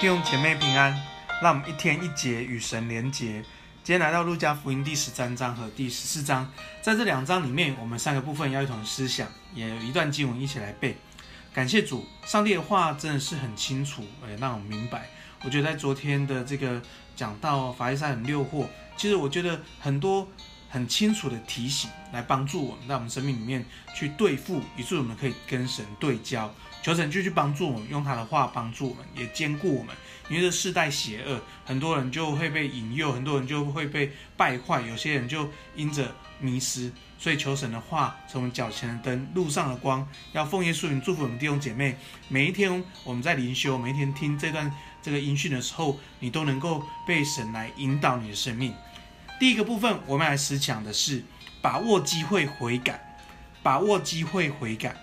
弟兄姐妹平安，让我们一天一节与神连结。今天来到路加福音第十三章和第十四章，在这两章里面，我们三个部分要一同思想，也有一段经文一起来背。感谢主，上帝的话真的是很清楚，也让我们明白。我觉得在昨天的这个讲到法利赛人诱惑，其实我觉得很多很清楚的提醒，来帮助我们在我们生命里面去对付，以致我们可以跟神对焦。求神就去帮助我们，用他的话帮助我们，也坚固我们。因为这世代邪恶，很多人就会被引诱，很多人就会被败坏，有些人就因着迷失。所以求神的话成为脚前的灯，路上的光。要奉耶稣名祝福我们弟兄姐妹。每一天我们在灵修，每一天听这段这个音讯的时候，你都能够被神来引导你的生命。第一个部分，我们来思想的是把握机会悔改，把握机会悔改。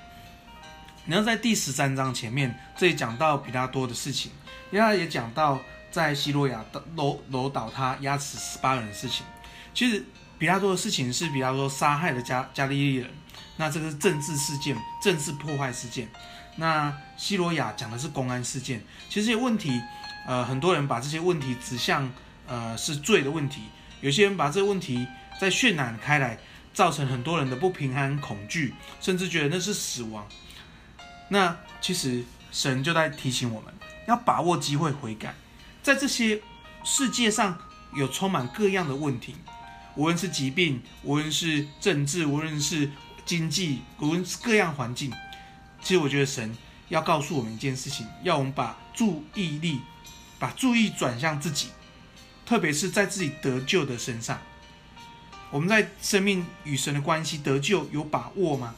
然后在第十三章前面，这里讲到比拉多的事情，因为他也讲到在西罗亚楼楼倒塌压死十八人的事情。其实比拉多的事情是比拉多杀害了加加利利人，那这个是政治事件、政治破坏事件。那西罗亚讲的是公安事件。其实这些问题，呃，很多人把这些问题指向呃是罪的问题，有些人把这个问题再渲染开来，造成很多人的不平安、恐惧，甚至觉得那是死亡。那其实神就在提醒我们，要把握机会悔改。在这些世界上有充满各样的问题，无论是疾病，无论是政治，无论是经济，无论是各样环境。其实我觉得神要告诉我们一件事情，要我们把注意力、把注意转向自己，特别是在自己得救的身上。我们在生命与神的关系得救有把握吗？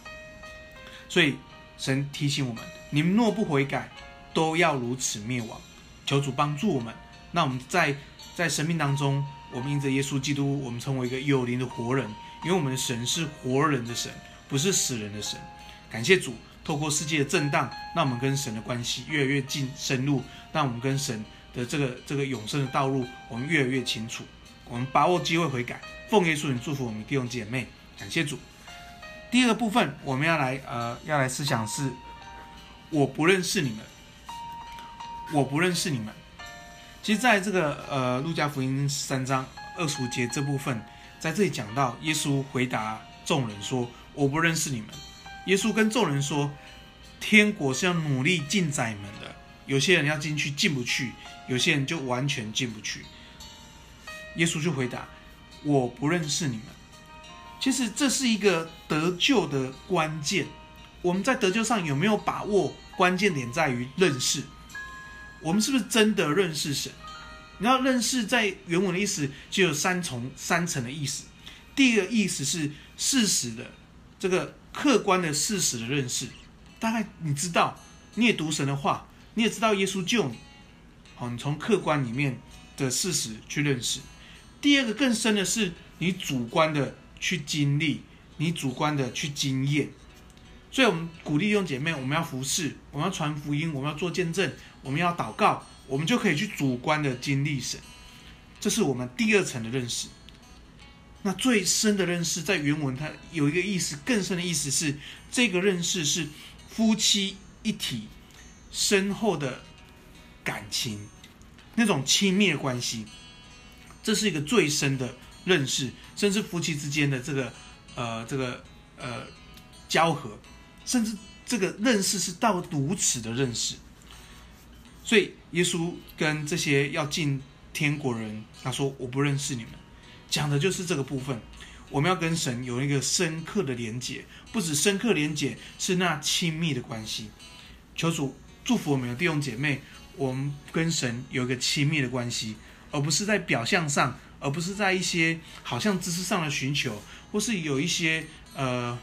所以。神提醒我们：你们若不悔改，都要如此灭亡。求主帮助我们。那我们在在生命当中，我们因着耶稣基督，我们成为一个有灵的活人。因为我们的神是活人的神，不是死人的神。感谢主，透过世界的震荡，让我们跟神的关系越来越近深入，让我们跟神的这个这个永生的道路，我们越来越清楚。我们把握机会悔改，奉耶稣名祝福我们弟兄姐妹。感谢主。第二个部分，我们要来呃，要来思想是，我不认识你们，我不认识你们。其实，在这个呃，路加福音三章二十五节这部分，在这里讲到，耶稣回答众人说：“我不认识你们。”耶稣跟众人说：“天国是要努力进窄门的，有些人要进去进不去，有些人就完全进不去。”耶稣就回答：“我不认识你们。”其实这是一个得救的关键。我们在得救上有没有把握？关键点在于认识。我们是不是真的认识神？你要认识，在原文的意思就有三重、三层的意思。第一个意思是事实的，这个客观的事实的认识。大概你知道，你也读神的话，你也知道耶稣救你。好，你从客观里面的事实去认识。第二个更深的是你主观的。去经历，你主观的去经验，所以我们鼓励弟兄姐妹，我们要服侍，我们要传福音，我们要做见证，我们要祷告，我们就可以去主观的经历神，这是我们第二层的认识。那最深的认识，在原文它有一个意思，更深的意思是，这个认识是夫妻一体深厚的感情，那种亲密的关系，这是一个最深的。认识，甚至夫妻之间的这个，呃，这个呃交合，甚至这个认识是到如此的认识。所以耶稣跟这些要进天国人，他说：“我不认识你们。”讲的就是这个部分。我们要跟神有一个深刻的连结，不止深刻连结，是那亲密的关系。求主祝福我们的弟兄姐妹，我们跟神有一个亲密的关系，而不是在表象上。而不是在一些好像知识上的寻求，或是有一些呃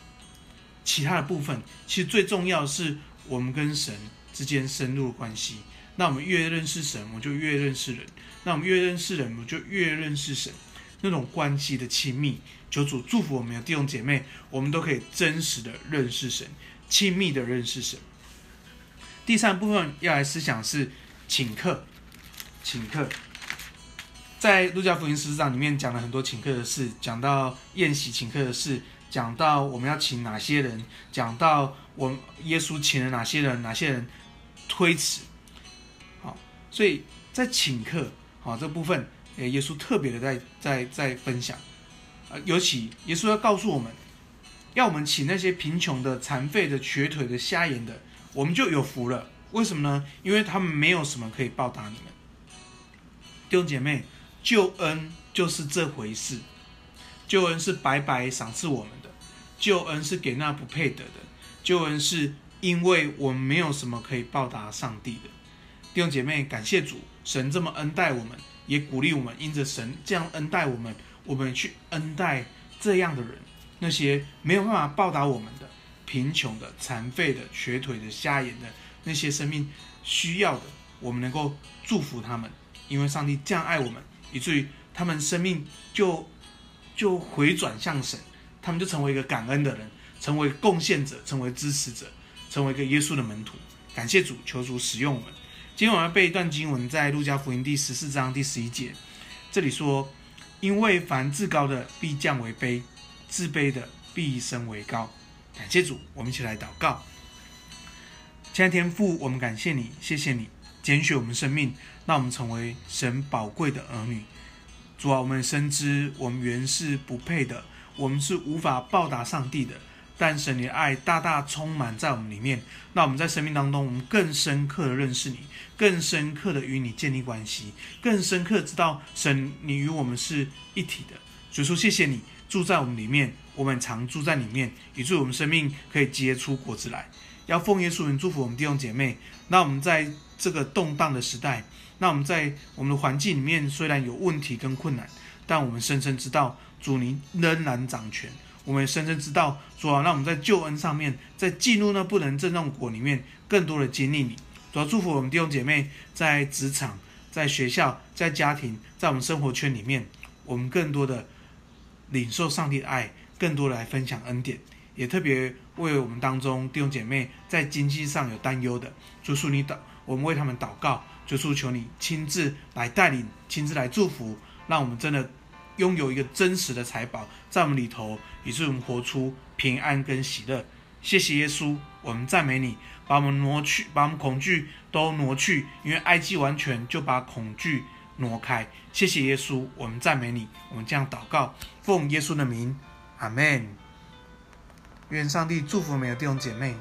其他的部分。其实最重要的是我们跟神之间深入的关系。那我们越认识神，我们就越认识人；那我们越认识人，我们就越认识神。那种关系的亲密，求主祝福我们的弟兄姐妹，我们都可以真实的认识神，亲密的认识神。第三部分要来思想是请客，请客。在路加福音十四章里面讲了很多请客的事，讲到宴席请客的事，讲到我们要请哪些人，讲到我耶稣请了哪些人，哪些人推辞。好，所以在请客好这部分，诶，耶稣特别的在在在分享，呃，尤其耶稣要告诉我们，要我们请那些贫穷的、残废的、瘸腿的、瞎眼的，我们就有福了。为什么呢？因为他们没有什么可以报答你们。弟兄姐妹，救恩就是这回事，救恩是白白赏赐我们的，救恩是给那不配得的，救恩是因为我们没有什么可以报答上帝的。弟兄姐妹，感谢主，神这么恩待我们。也鼓励我们，因着神这样恩待我们，我们去恩待这样的人，那些没有办法报答我们的贫穷的、残废的、瘸腿的、瞎眼的那些生命需要的，我们能够祝福他们，因为上帝这样爱我们，以至于他们生命就就回转向神，他们就成为一个感恩的人，成为贡献者，成为支持者，成为一个耶稣的门徒。感谢主，求主使用我们。今天我们要背一段经文，在路加福音第十四章第十一节，这里说：“因为凡自高的必降为卑，自卑的必升为高。”感谢主，我们一起来祷告。亲爱的天父，我们感谢你，谢谢你拣选我们生命，让我们成为神宝贵的儿女。主啊，我们深知我们原是不配的，我们是无法报答上帝的。但神的爱大大充满在我们里面，那我们在生命当中，我们更深刻的认识你，更深刻的与你建立关系，更深刻知道神你与我们是一体的。所以说，谢谢你住在我们里面，我们常住在里面，以致我们生命可以结出果子来。要奉耶稣名祝福我们弟兄姐妹。那我们在这个动荡的时代，那我们在我们的环境里面虽然有问题跟困难，但我们深深知道主你仍然掌权。我们深深知道，主啊，让我们在救恩上面，在进入那不能震动果里面，更多的经历你。主要祝福我们弟兄姐妹，在职场、在学校、在家庭、在我们生活圈里面，我们更多的领受上帝的爱，更多的来分享恩典。也特别为我们当中弟兄姐妹在经济上有担忧的，祝福你祷，我们为他们祷告，主求求你亲自来带领，亲自来祝福，让我们真的。拥有一个真实的财宝在我们里头，以致我们活出平安跟喜乐。谢谢耶稣，我们赞美你，把我们挪去，把我们恐惧都挪去，因为爱既完全，就把恐惧挪开。谢谢耶稣，我们赞美你，我们这样祷告，奉耶稣的名，阿门。愿上帝祝福每个弟兄姐妹。